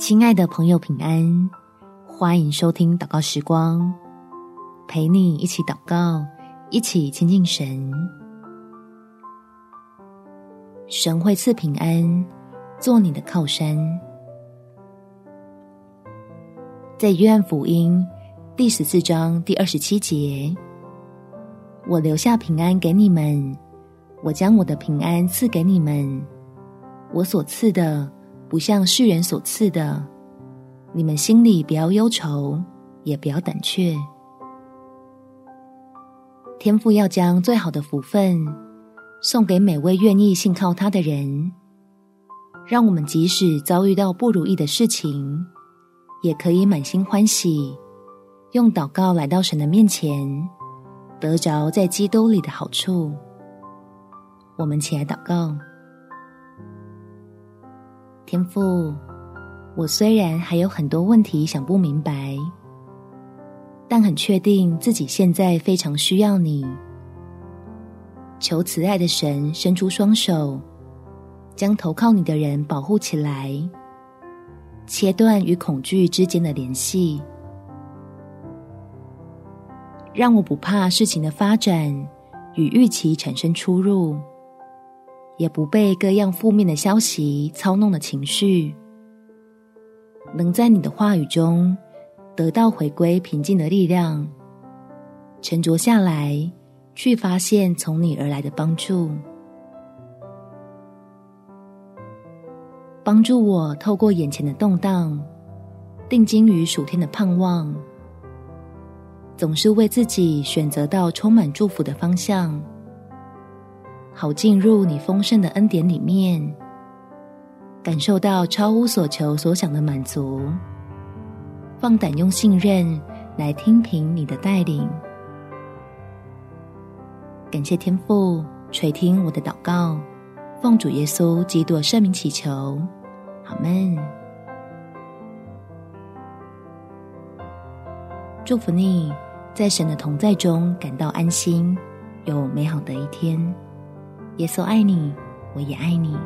亲爱的朋友，平安！欢迎收听祷告时光，陪你一起祷告，一起亲近神。神会赐平安，做你的靠山。在约翰福音第十四章第二十七节，我留下平安给你们，我将我的平安赐给你们，我所赐的。不像世人所赐的，你们心里不要忧愁，也不要胆怯。天父要将最好的福分送给每位愿意信靠他的人，让我们即使遭遇到不如意的事情，也可以满心欢喜，用祷告来到神的面前，得着在基督里的好处。我们起来祷告。天父，我虽然还有很多问题想不明白，但很确定自己现在非常需要你。求慈爱的神伸出双手，将投靠你的人保护起来，切断与恐惧之间的联系，让我不怕事情的发展与预期产生出入。也不被各样负面的消息操弄的情绪，能在你的话语中得到回归平静的力量，沉着下来，去发现从你而来的帮助，帮助我透过眼前的动荡，定睛于暑天的盼望，总是为自己选择到充满祝福的方向。好进入你丰盛的恩典里面，感受到超乎所求所想的满足，放胆用信任来听凭你的带领。感谢天父垂听我的祷告，奉主耶稣基督圣名祈求，好们。祝福你在神的同在中感到安心，有美好的一天。耶稣爱你我也爱你。